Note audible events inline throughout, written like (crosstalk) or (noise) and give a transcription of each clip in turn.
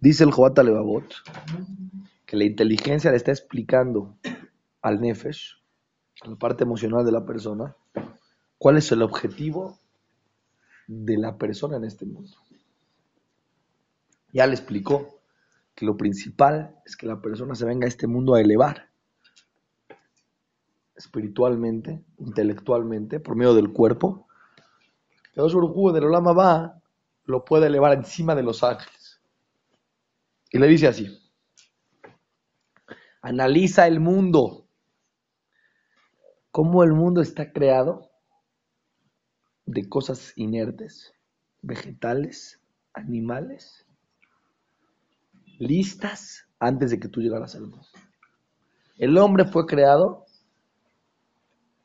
Dice el Jobat Levavot que la inteligencia le está explicando al Nefesh, la parte emocional de la persona, cuál es el objetivo de la persona en este mundo. Ya le explicó que lo principal es que la persona se venga a este mundo a elevar espiritualmente, intelectualmente, por medio del cuerpo. Que Dios del Olama va lo puede elevar encima de los ángeles. Y le dice así, analiza el mundo, cómo el mundo está creado de cosas inertes, vegetales, animales, listas antes de que tú llegaras al mundo. El hombre fue creado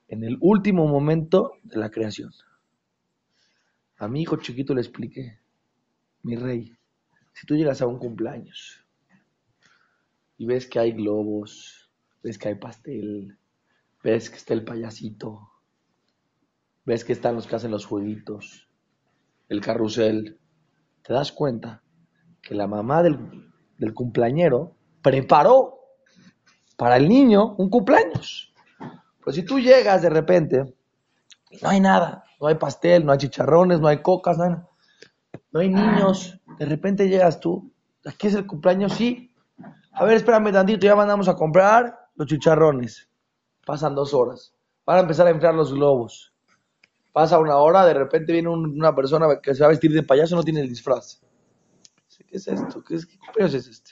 en el último momento de la creación. A mi hijo chiquito le expliqué, mi rey, si tú llegas a un cumpleaños y ves que hay globos, ves que hay pastel, ves que está el payasito, ves que están los que hacen los jueguitos, el carrusel, te das cuenta que la mamá del, del cumpleañero preparó para el niño un cumpleaños. Pues si tú llegas de repente no hay nada, no hay pastel, no hay chicharrones, no hay cocas, no hay, no hay niños, de repente llegas tú, aquí es el cumpleaños, sí. A ver, espérame tantito, ya mandamos a comprar los chicharrones. Pasan dos horas. Van a empezar a enfriar los globos. Pasa una hora, de repente viene una persona que se va a vestir de payaso no tiene el disfraz. ¿Qué es esto? ¿Qué, cumpleaños es este?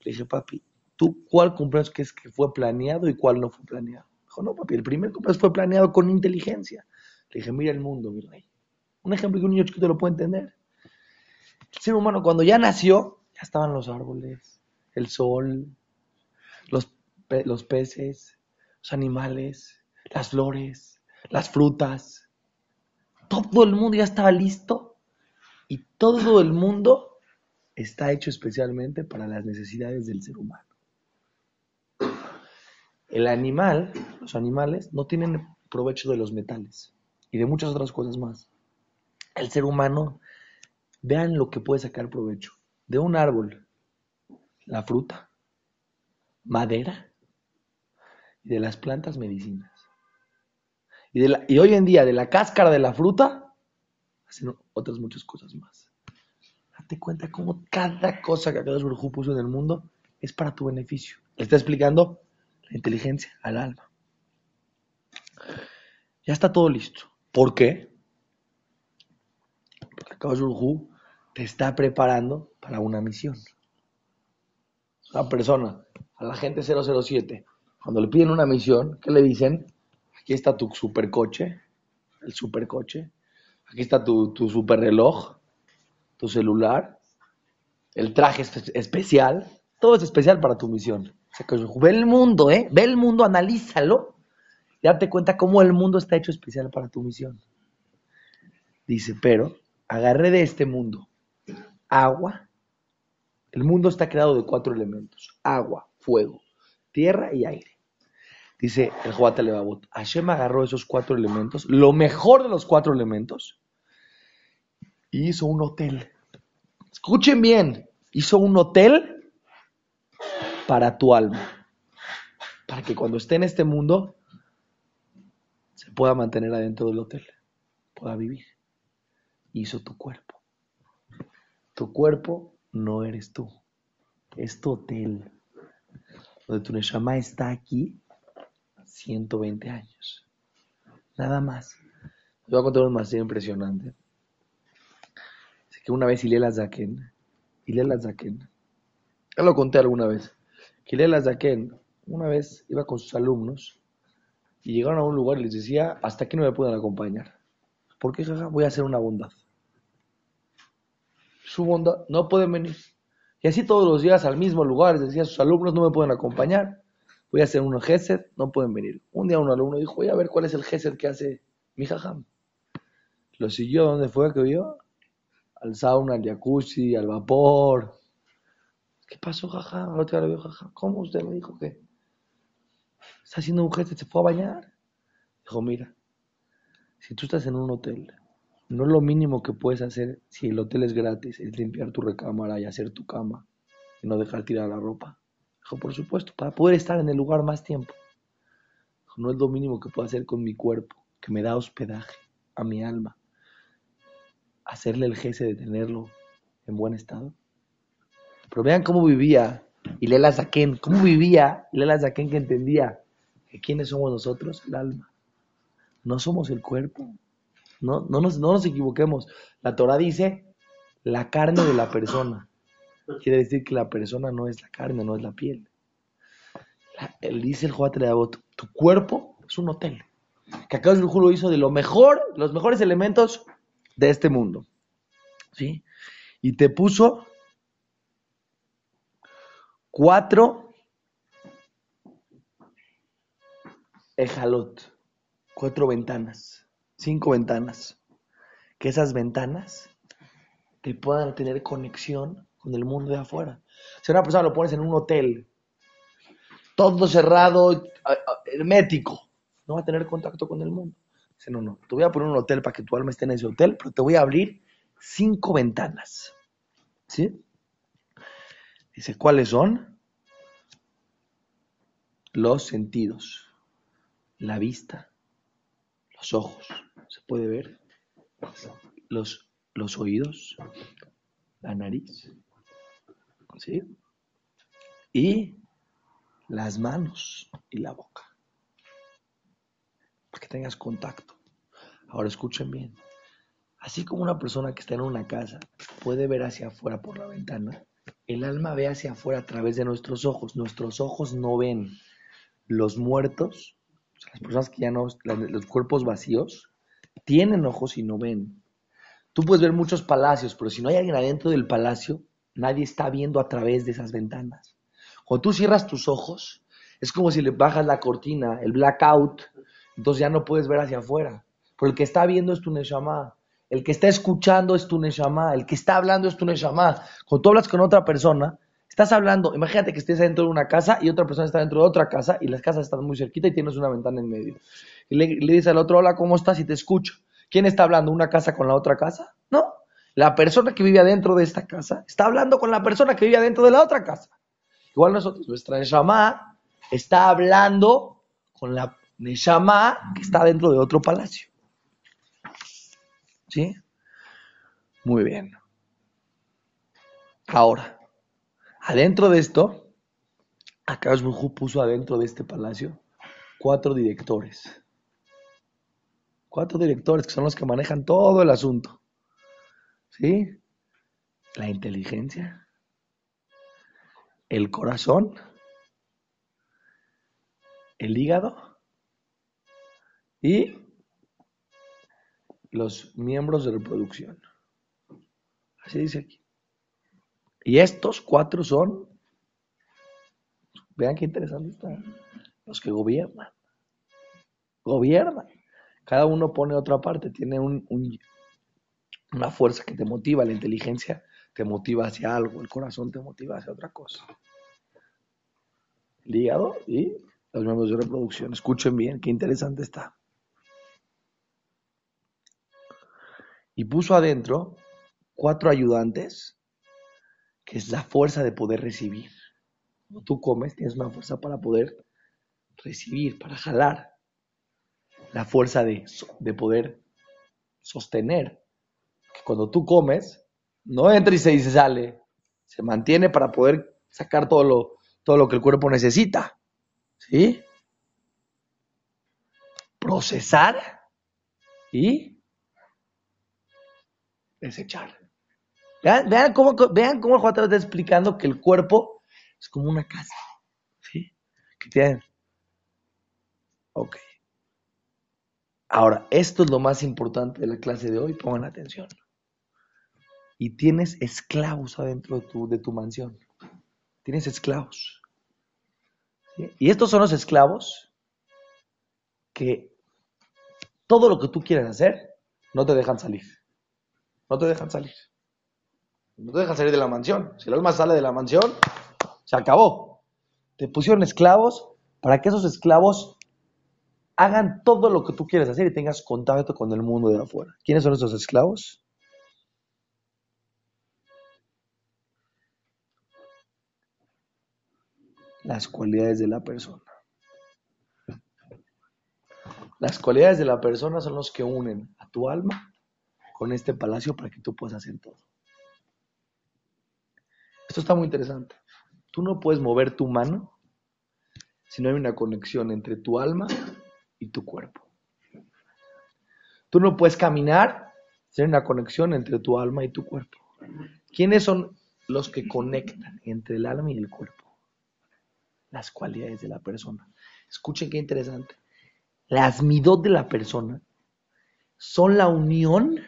Le dije, papi, ¿tú cuál cumpleaños que es que fue planeado y cuál no fue planeado? Dijo, no, papi, el primer cumpleaños fue planeado con inteligencia. Le dije, mira el mundo, mi rey. Un ejemplo que un niño chiquito lo puede entender. El ser humano cuando ya nació, ya estaban los árboles, el sol, los, los peces, los animales, las flores, las frutas. Todo el mundo ya estaba listo y todo el mundo está hecho especialmente para las necesidades del ser humano. El animal, los animales, no tienen provecho de los metales y de muchas otras cosas más. El ser humano, vean lo que puede sacar provecho. De un árbol, la fruta, madera, y de las plantas medicinas. Y, de y hoy en día, de la cáscara de la fruta, hacen otras muchas cosas más. Date cuenta cómo cada cosa que Akadosh Baruj puso en el mundo es para tu beneficio. Le está explicando la inteligencia al alma. Ya está todo listo. ¿Por qué? Akadosh te está preparando para una misión. Una persona, a la gente 007, cuando le piden una misión, ¿qué le dicen? Aquí está tu supercoche, el supercoche. Aquí está tu, tu super reloj, tu celular, el traje especial. Todo es especial para tu misión. ve el mundo, ¿eh? Ve el mundo, analízalo. Y date cuenta cómo el mundo está hecho especial para tu misión. Dice, pero agarré de este mundo agua. El mundo está creado de cuatro elementos: agua, fuego, tierra y aire. Dice el Joata Levavot, Hashem agarró esos cuatro elementos, lo mejor de los cuatro elementos, y hizo un hotel. Escuchen bien, hizo un hotel para tu alma, para que cuando esté en este mundo se pueda mantener adentro del hotel, pueda vivir. Hizo tu cuerpo. Tu cuerpo no eres tú, es tu hotel donde tu Neshama está aquí 120 años. Nada más. Te voy a contar un más impresionante. Así que una vez Ilela Zaken, Ilela Zaken, ya lo conté alguna vez, que Ilela Zaken una vez iba con sus alumnos y llegaron a un lugar y les decía, hasta aquí no me pueden acompañar. ¿Por qué, jaja? Voy a hacer una bondad. Su bondad, no pueden venir. Y así todos los días al mismo lugar, decía, sus alumnos no me pueden acompañar, voy a hacer un gesed, no pueden venir. Un día un alumno dijo, voy a ver cuál es el gesed que hace mi jajam. Lo siguió, ¿dónde fue que vio? Al sauna, al jacuzzi, al vapor. ¿Qué pasó, jajam? Al otro día vio, jajam. ¿Cómo usted me dijo que está haciendo un gesed, se fue a bañar? Dijo, mira, si tú estás en un hotel no lo mínimo que puedes hacer si el hotel es gratis es limpiar tu recámara y hacer tu cama y no dejar tirar la ropa. Dijo, por supuesto, para poder estar en el lugar más tiempo. no es lo mínimo que puedo hacer con mi cuerpo, que me da hospedaje a mi alma. Hacerle el jefe de tenerlo en buen estado. Pero vean cómo vivía Lela Zaken, cómo vivía Lela Zaken que entendía que quiénes somos nosotros, el alma. No somos el cuerpo. No, no, nos, no nos equivoquemos. La Torah dice la carne de la persona. Quiere decir que la persona no es la carne, no es la piel. él dice el Joat tu cuerpo es un hotel. Que acá el lo hizo de lo mejor, los mejores elementos de este mundo. ¿Sí? Y te puso cuatro ejalot, cuatro ventanas, cinco ventanas. Que esas ventanas te puedan tener conexión con el mundo de afuera. Si una persona lo pones en un hotel, todo cerrado, hermético, no va a tener contacto con el mundo. Dice, no, no, te voy a poner un hotel para que tu alma esté en ese hotel, pero te voy a abrir cinco ventanas. ¿Sí? Dice, ¿cuáles son? Los sentidos, la vista, los ojos, se puede ver, los, los oídos, la nariz, ¿sí? Y las manos y la boca. Para que tengas contacto. Ahora escuchen bien. Así como una persona que está en una casa puede ver hacia afuera por la ventana, el alma ve hacia afuera a través de nuestros ojos. Nuestros ojos no ven. Los muertos, las personas que ya no, los cuerpos vacíos, tienen ojos y no ven. Tú puedes ver muchos palacios, pero si no hay alguien adentro del palacio, nadie está viendo a través de esas ventanas. Cuando tú cierras tus ojos, es como si le bajas la cortina, el blackout, entonces ya no puedes ver hacia afuera. Pero el que está viendo es tu Neshama. El que está escuchando es tu Neshama. El que está hablando es tu Neshama. Cuando tú hablas con otra persona, estás hablando, imagínate que estés dentro de una casa y otra persona está dentro de otra casa y las casas están muy cerquita y tienes una ventana en medio. Y le, le dice al otro, hola, ¿cómo estás? Y te escucho. ¿Quién está hablando? ¿Una casa con la otra casa? No. La persona que vive adentro de esta casa está hablando con la persona que vive adentro de la otra casa. Igual nosotros, nuestra Neshama está hablando con la Neshama que está dentro de otro palacio. ¿Sí? Muy bien. Ahora, adentro de esto, Akash puso adentro de este palacio cuatro directores. Cuatro directores que son los que manejan todo el asunto. ¿Sí? La inteligencia, el corazón, el hígado y los miembros de reproducción. Así dice aquí. Y estos cuatro son, vean qué interesante está, los que gobiernan. Gobiernan. Cada uno pone otra parte, tiene un, una fuerza que te motiva, la inteligencia te motiva hacia algo, el corazón te motiva hacia otra cosa. El hígado y los miembros de reproducción. Escuchen bien, qué interesante está. Y puso adentro cuatro ayudantes, que es la fuerza de poder recibir. Cuando tú comes, tienes una fuerza para poder recibir, para jalar. La fuerza de, de poder sostener. Que cuando tú comes, no entra y se, sale. Se mantiene para poder sacar todo lo, todo lo que el cuerpo necesita. ¿Sí? Procesar y desechar. Vean, cómo, vean cómo el Juan está explicando que el cuerpo es como una casa. ¿Sí? Que tiene. Ok. Ahora, esto es lo más importante de la clase de hoy. Pongan atención y tienes esclavos adentro de tu, de mansión. Tienes esclavos. Y estos son los esclavos que todo lo que tú quieras hacer, no te dejan salir. No te dejan salir. No te dejan salir de la mansión. Si el alma sale de la mansión, se acabó. Te pusieron esclavos para que esos esclavos hagan todo lo que tú quieres hacer y tengas contacto con el mundo de afuera. ¿Quiénes son esos esclavos? Las cualidades de la persona. Las cualidades de la persona son los que unen a tu alma con este palacio para que tú puedas hacer todo. Esto está muy interesante. Tú no puedes mover tu mano si no hay una conexión entre tu alma y tu cuerpo. Tú no puedes caminar sin una conexión entre tu alma y tu cuerpo. ¿Quiénes son los que conectan entre el alma y el cuerpo? Las cualidades de la persona. Escuchen qué interesante. Las midot de la persona son la unión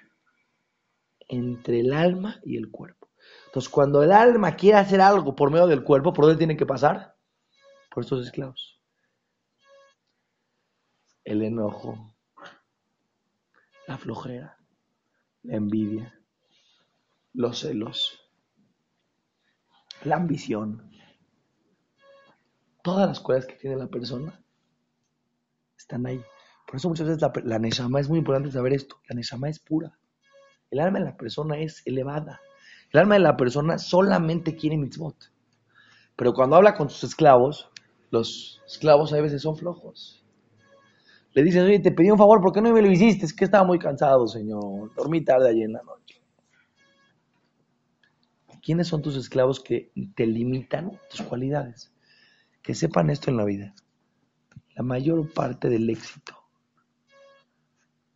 entre el alma y el cuerpo. Entonces, cuando el alma quiere hacer algo por medio del cuerpo, ¿por dónde tiene que pasar? Por estos esclavos. El enojo, la flojera, la envidia, los celos, la ambición, todas las cosas que tiene la persona están ahí. Por eso muchas veces la, la Neshama es muy importante saber esto. La Neshama es pura. El alma de la persona es elevada. El alma de la persona solamente quiere mitzvot. Pero cuando habla con sus esclavos, los esclavos a veces son flojos. Le dicen, oye, te pedí un favor, ¿por qué no me lo hiciste? Es que estaba muy cansado, señor. Dormí tarde ayer en la noche. ¿Quiénes son tus esclavos que te limitan tus cualidades? Que sepan esto en la vida. La mayor parte del éxito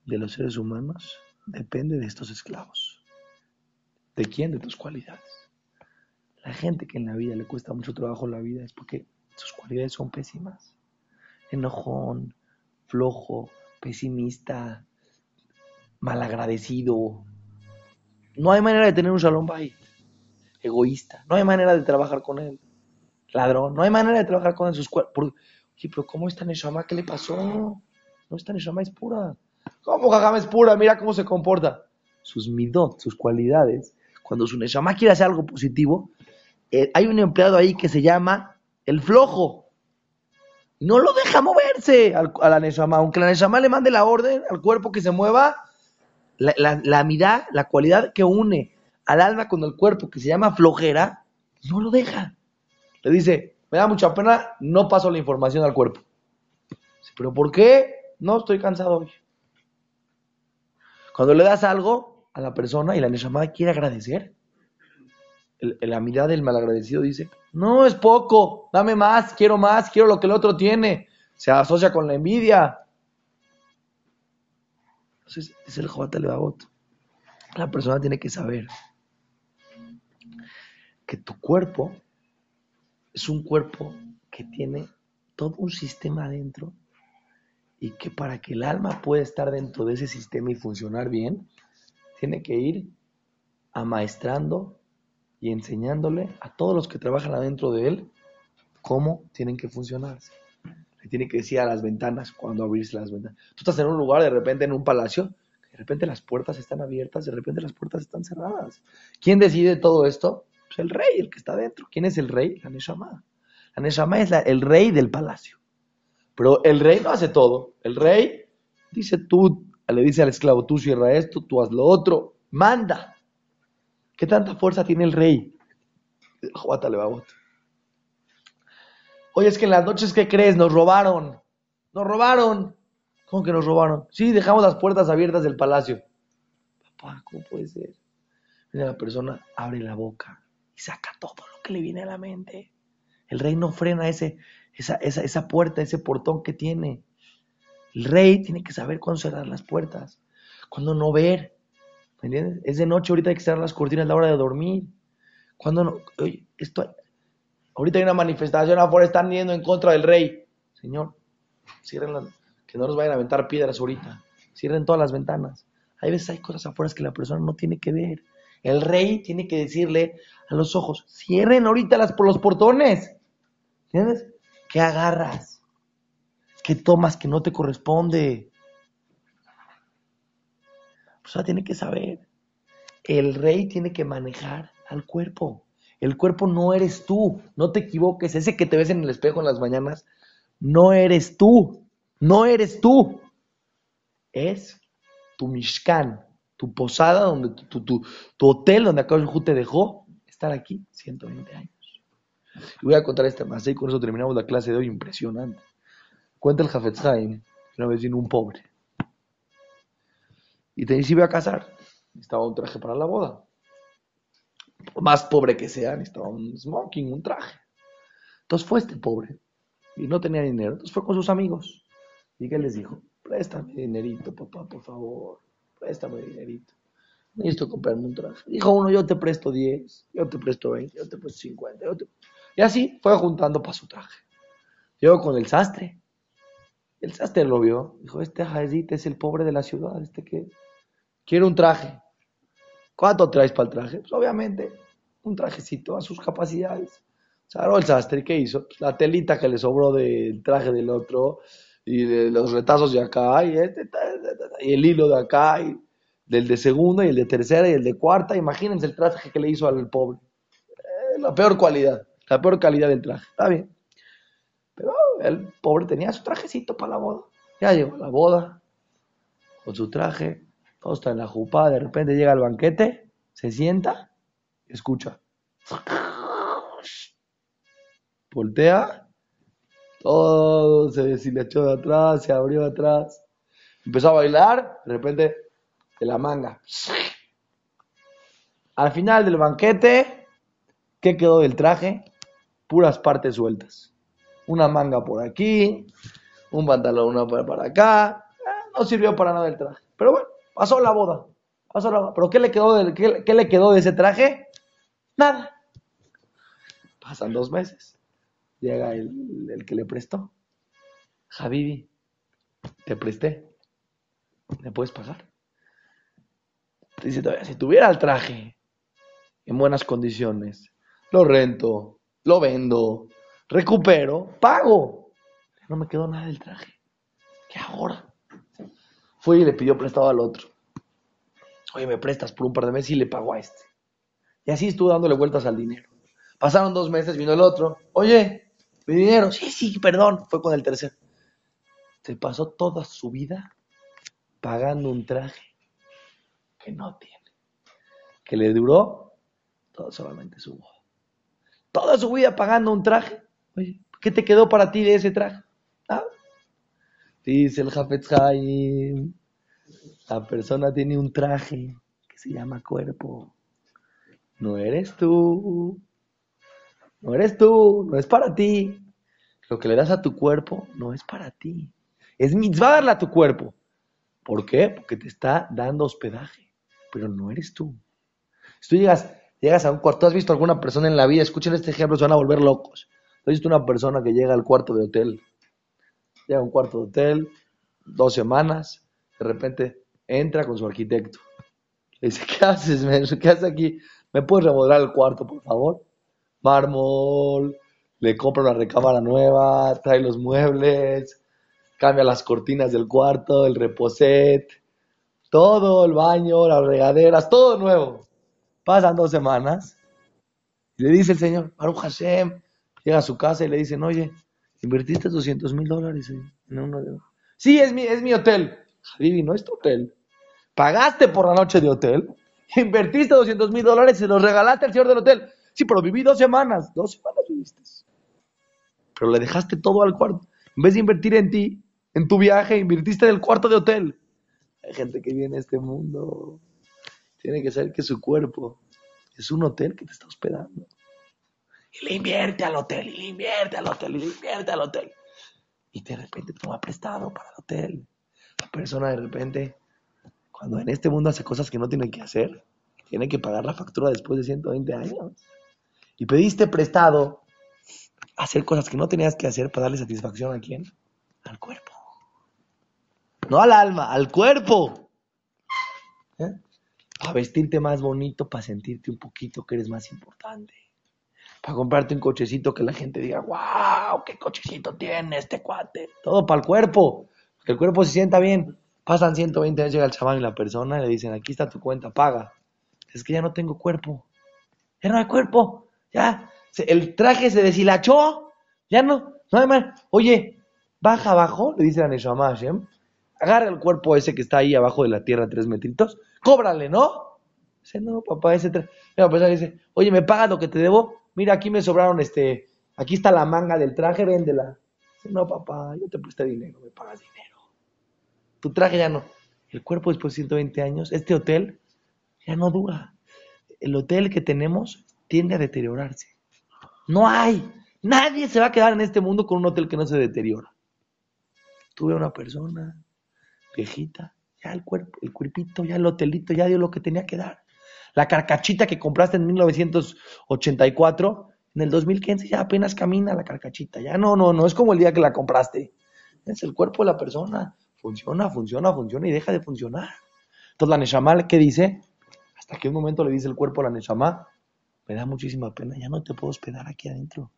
de los seres humanos depende de estos esclavos. ¿De quién? De tus cualidades. La gente que en la vida le cuesta mucho trabajo la vida es porque sus cualidades son pésimas. Enojón, flojo, pesimista, malagradecido. No hay manera de tener un shalom ahí. Egoísta. No hay manera de trabajar con él. Ladrón. No hay manera de trabajar con él. Sus Oye, pero ¿cómo está Neshama? ¿Qué le pasó? No está es pura. ¿Cómo es pura? Mira cómo se comporta. Sus midot, sus cualidades, cuando su Neshama quiere hacer algo positivo, eh, hay un empleado ahí que se llama el flojo. No lo deja moverse a la Neshama. Aunque la Neshama le mande la orden al cuerpo que se mueva, la, la, la la cualidad que une al alma con el cuerpo, que se llama flojera, no lo deja. Le dice, me da mucha pena, no paso la información al cuerpo. ¿Pero por qué? No, estoy cansado hoy. Cuando le das algo a la persona y la Neshama quiere agradecer, la mirada del malagradecido dice, no, es poco, dame más, quiero más, quiero lo que el otro tiene. Se asocia con la envidia. Entonces, es el Jobat Levavot. La persona tiene que saber que tu cuerpo es un cuerpo que tiene todo un sistema adentro y que para que el alma pueda estar dentro de ese sistema y funcionar bien, tiene que ir amaestrando y enseñándole a todos los que trabajan adentro de él cómo tienen que funcionarse. Le tiene que decir a las ventanas cuando abrirse las ventanas. Tú estás en un lugar, de repente en un palacio, de repente las puertas están abiertas, de repente las puertas están cerradas. ¿Quién decide todo esto? Pues el rey, el que está dentro. ¿Quién es el rey? La Neshama. La Neshama es el rey del palacio. Pero el rey no hace todo. El rey dice tú, le dice al esclavo, tú cierra esto, tú haz lo otro. Manda. ¿Qué tanta fuerza tiene el rey? Oye, es que en las noches, ¿qué crees? Nos robaron. Nos robaron. ¿Cómo que nos robaron? Sí, dejamos las puertas abiertas del palacio. Papá, ¿cómo puede ser? Viene la persona, abre la boca y saca todo lo que le viene a la mente. El rey no frena ese, esa, esa, esa puerta, ese portón que tiene. El rey tiene que saber cuándo cerrar las puertas, cuándo no ver. ¿Me entiendes? Es de noche, ahorita hay que cerrar las cortinas a la hora de dormir. Cuando no, oye, esto, ahorita hay una manifestación afuera, están yendo en contra del rey. Señor, cierren las, que no nos vayan a aventar piedras ahorita. Cierren todas las ventanas. Hay veces hay cosas afuera que la persona no tiene que ver. El rey tiene que decirle a los ojos, cierren ahorita por los portones. ¿Entiendes? ¿Qué agarras? ¿Qué tomas que no te corresponde? O sea, tiene que saber. El rey tiene que manejar al cuerpo. El cuerpo no eres tú. No te equivoques. Ese que te ves en el espejo en las mañanas, no eres tú. No eres tú. Es tu Mishkan, tu posada, donde tu, tu, tu, hotel donde Akadosh te dejó, estar aquí 120 años. Y voy a contar este más y con eso terminamos la clase de hoy, impresionante. Cuenta el Jafetz una vez un pobre. Y te iba a casar. Necesitaba un traje para la boda. más pobre que sea, necesitaba un smoking, un traje. Entonces fue este pobre. Y no tenía dinero. Entonces fue con sus amigos. ¿Y qué les dijo? Préstame dinerito, papá, por favor. Préstame dinerito. Necesito comprarme un traje. Dijo uno, yo te presto 10, yo te presto 20, yo te presto 50. Y así fue juntando para su traje. Llegó con el sastre. El sastre lo vio. Dijo, este jazita es el pobre de la ciudad. Este que quiere un traje. ¿Cuánto traes para el traje? Pues obviamente un trajecito a sus capacidades. Salió el sastre, ¿qué hizo? La telita que le sobró del traje del otro, y de los retazos de acá, y, este, y el hilo de acá, y del de segunda, y el de tercera, y el de cuarta. Imagínense el traje que le hizo al pobre. Eh, la peor cualidad, la peor calidad del traje. Está bien. Pero el pobre tenía su trajecito para la boda. Ya llegó la boda, con su traje, todo está en la jupa, de repente llega al banquete, se sienta, escucha. Voltea todo se deshilachó de atrás, se abrió de atrás. Empezó a bailar, de repente, de la manga. Al final del banquete, ¿qué quedó del traje? Puras partes sueltas. Una manga por aquí, un pantalón una para acá. Eh, no sirvió para nada el traje. Pero bueno, pasó la boda. Pasó la boda. ¿Pero qué le quedó de, qué le quedó de ese traje? Nada. Pasan dos meses llega el, que le prestó. Javibi, te presté. ¿Me puedes pagar? Dice todavía, si tuviera el traje en buenas condiciones, lo rento, lo vendo, recupero, pago. No me quedó nada del traje. ¿Qué ahora? Fue y le pidió prestado al otro. Oye, me prestas por un par de meses y le pago a este. Y así estuvo dándole vueltas al dinero. Pasaron dos meses, vino el otro. Oye, mi dinero, sí, sí, perdón, fue con el tercer. Se pasó toda su vida pagando un traje que no tiene, que le duró todo solamente su boda. Toda su vida pagando un traje. Oye, ¿qué te quedó para ti de ese traje? ¿Ah? Dice el Jafetz la persona tiene un traje que se llama cuerpo. No eres tú. No eres tú, no es para ti. Lo que le das a tu cuerpo no es para ti. Es mitzvah darle a tu cuerpo. ¿Por qué? Porque te está dando hospedaje, pero no eres tú. Si tú llegas, llegas a un cuarto, ¿has visto alguna persona en la vida? Escuchen este ejemplo, se van a volver locos. ¿Has visto una persona que llega al cuarto de hotel? Llega a un cuarto de hotel, dos semanas, de repente entra con su arquitecto. Le dice, ¿qué haces, ¿Qué haces aquí? ¿Me puedes remodelar el cuarto, por favor? mármol, le compra una recámara nueva, trae los muebles, cambia las cortinas del cuarto, el reposet, todo el baño, las regaderas, todo nuevo. Pasan dos semanas le dice el señor, Baruch Hashem, llega a su casa y le dicen, oye, invertiste 200 mil dólares en uno de... Sí, es mi, es mi hotel. Javi, no es tu hotel. Pagaste por la noche de hotel, (laughs) invertiste 200 mil dólares y los regalaste al señor del hotel. Sí, pero viví dos semanas. Dos semanas viviste. Pero le dejaste todo al cuarto. En vez de invertir en ti, en tu viaje, invertiste en el cuarto de hotel. Hay gente que viene a este mundo. Tiene que saber que su cuerpo es un hotel que te está hospedando. Y le invierte al hotel, y le invierte al hotel, y le invierte al hotel. Y de repente toma prestado para el hotel. La persona de repente, cuando en este mundo hace cosas que no tiene que hacer, tiene que pagar la factura después de 120 años y pediste prestado hacer cosas que no tenías que hacer para darle satisfacción a quién? Al cuerpo. No al alma, al cuerpo. ¿Eh? Para vestirte más bonito, para sentirte un poquito que eres más importante. Para comprarte un cochecito que la gente diga, wow, qué cochecito tiene este cuate. Todo para el cuerpo. Que el cuerpo se sienta bien. Pasan 120 años, llega el chaval y la persona le dicen, aquí está tu cuenta, paga. Es que ya no tengo cuerpo. Ya no hay cuerpo. Ya, el traje se deshilachó, ya no, no hay más. Oye, baja abajo, le dice la Neshama a Hashem, agarra el cuerpo ese que está ahí abajo de la tierra, tres metritos, cóbrale, ¿no? Dice, no, papá, ese... tres... La persona dice, oye, ¿me pagas lo que te debo? Mira, aquí me sobraron este... Aquí está la manga del traje, véndela. Dice, no, papá, yo te presté dinero, me pagas dinero. Tu traje ya no. El cuerpo después de 120 años, este hotel ya no dura. El hotel que tenemos tiende a deteriorarse. No hay. Nadie se va a quedar en este mundo con un hotel que no se deteriora. Tuve una persona viejita, ya el cuerpo, el cuerpito, ya el hotelito, ya dio lo que tenía que dar. La carcachita que compraste en 1984, en el 2015 ya apenas camina la carcachita. Ya no, no, no es como el día que la compraste. Es el cuerpo de la persona. Funciona, funciona, funciona y deja de funcionar. Entonces la Neshama, ¿qué dice? Hasta que un momento le dice el cuerpo a la Neshama, me da muchísima pena, ya no te puedo hospedar aquí adentro.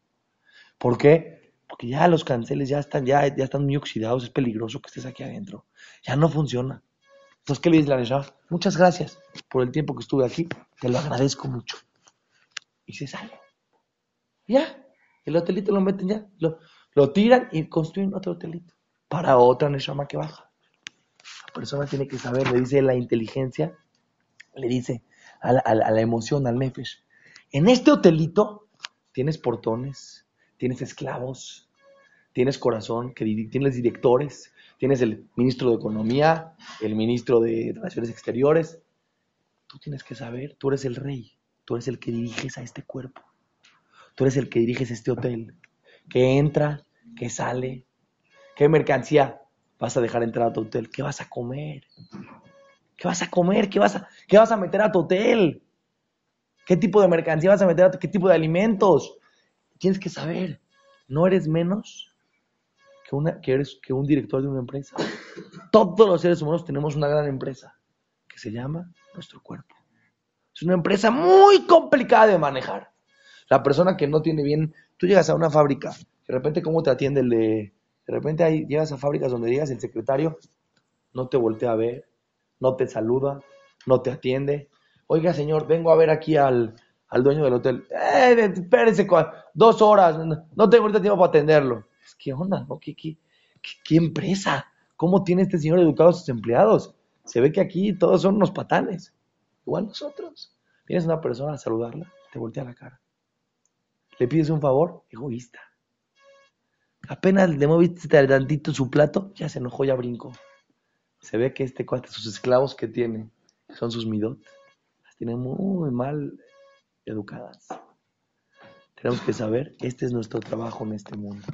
¿Por qué? Porque ya los canceles ya están, ya, ya están muy oxidados, es peligroso que estés aquí adentro. Ya no funciona. Entonces, ¿qué le dice la Neshama? Muchas gracias por el tiempo que estuve aquí, te lo agradezco mucho. Y se sale. Ya, el hotelito lo meten ya, lo, tiran y construyen otro hotelito para otra Neshama que baja. La persona tiene que saber, le dice la inteligencia, le dice a la, a la emoción, al nefesh. En este hotelito tienes portones, tienes esclavos, tienes corazón, que tienes directores, tienes el ministro de Economía, el ministro de Relaciones Exteriores. Tú tienes que saber, tú eres el rey, tú eres el que diriges a este cuerpo, tú eres el que diriges este hotel, que entra, que sale, qué mercancía vas a dejar entrar a tu hotel, qué vas a comer, qué vas a comer, qué vas a, qué vas a meter a tu hotel, qué tipo de mercancía vas a meter a tu, qué tipo de alimentos. Tienes que saber, no eres menos que, una, que, eres, que un director de una empresa. Todos los seres humanos tenemos una gran empresa que se llama nuestro cuerpo. Es una empresa muy complicada de manejar. La persona que no tiene bien, tú llegas a una fábrica, de repente cómo te atiende el de, de repente ahí llegas a fábricas donde llegas el secretario, no te voltea a ver, no te saluda, no te atiende. Oiga, señor, vengo a ver aquí al, al dueño del hotel. Eh, espérese, dos horas, no tengo ahorita tiempo para atenderlo. ¿Qué onda? ¿Qué, qué, qué, qué empresa? ¿Cómo tiene este señor educado a sus empleados? Se ve que aquí todos son unos patanes. Igual nosotros. Vienes a una persona a saludarla, te voltea la cara. Le pides un favor, egoísta. Apenas le moviste tantito su plato, ya se enojó, ya brincó. Se ve que este cuate, sus esclavos que tiene, son sus midot, las tiene muy mal educadas. Tenemos que saber, este es nuestro trabajo en este mundo.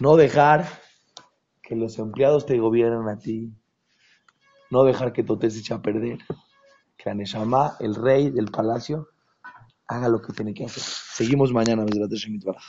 No dejar que los empleados te gobiernen a ti. No dejar que todo se eche a perder. Que Aneshama, el rey del palacio, haga lo que tiene que hacer. Seguimos mañana, Shemit Baraj.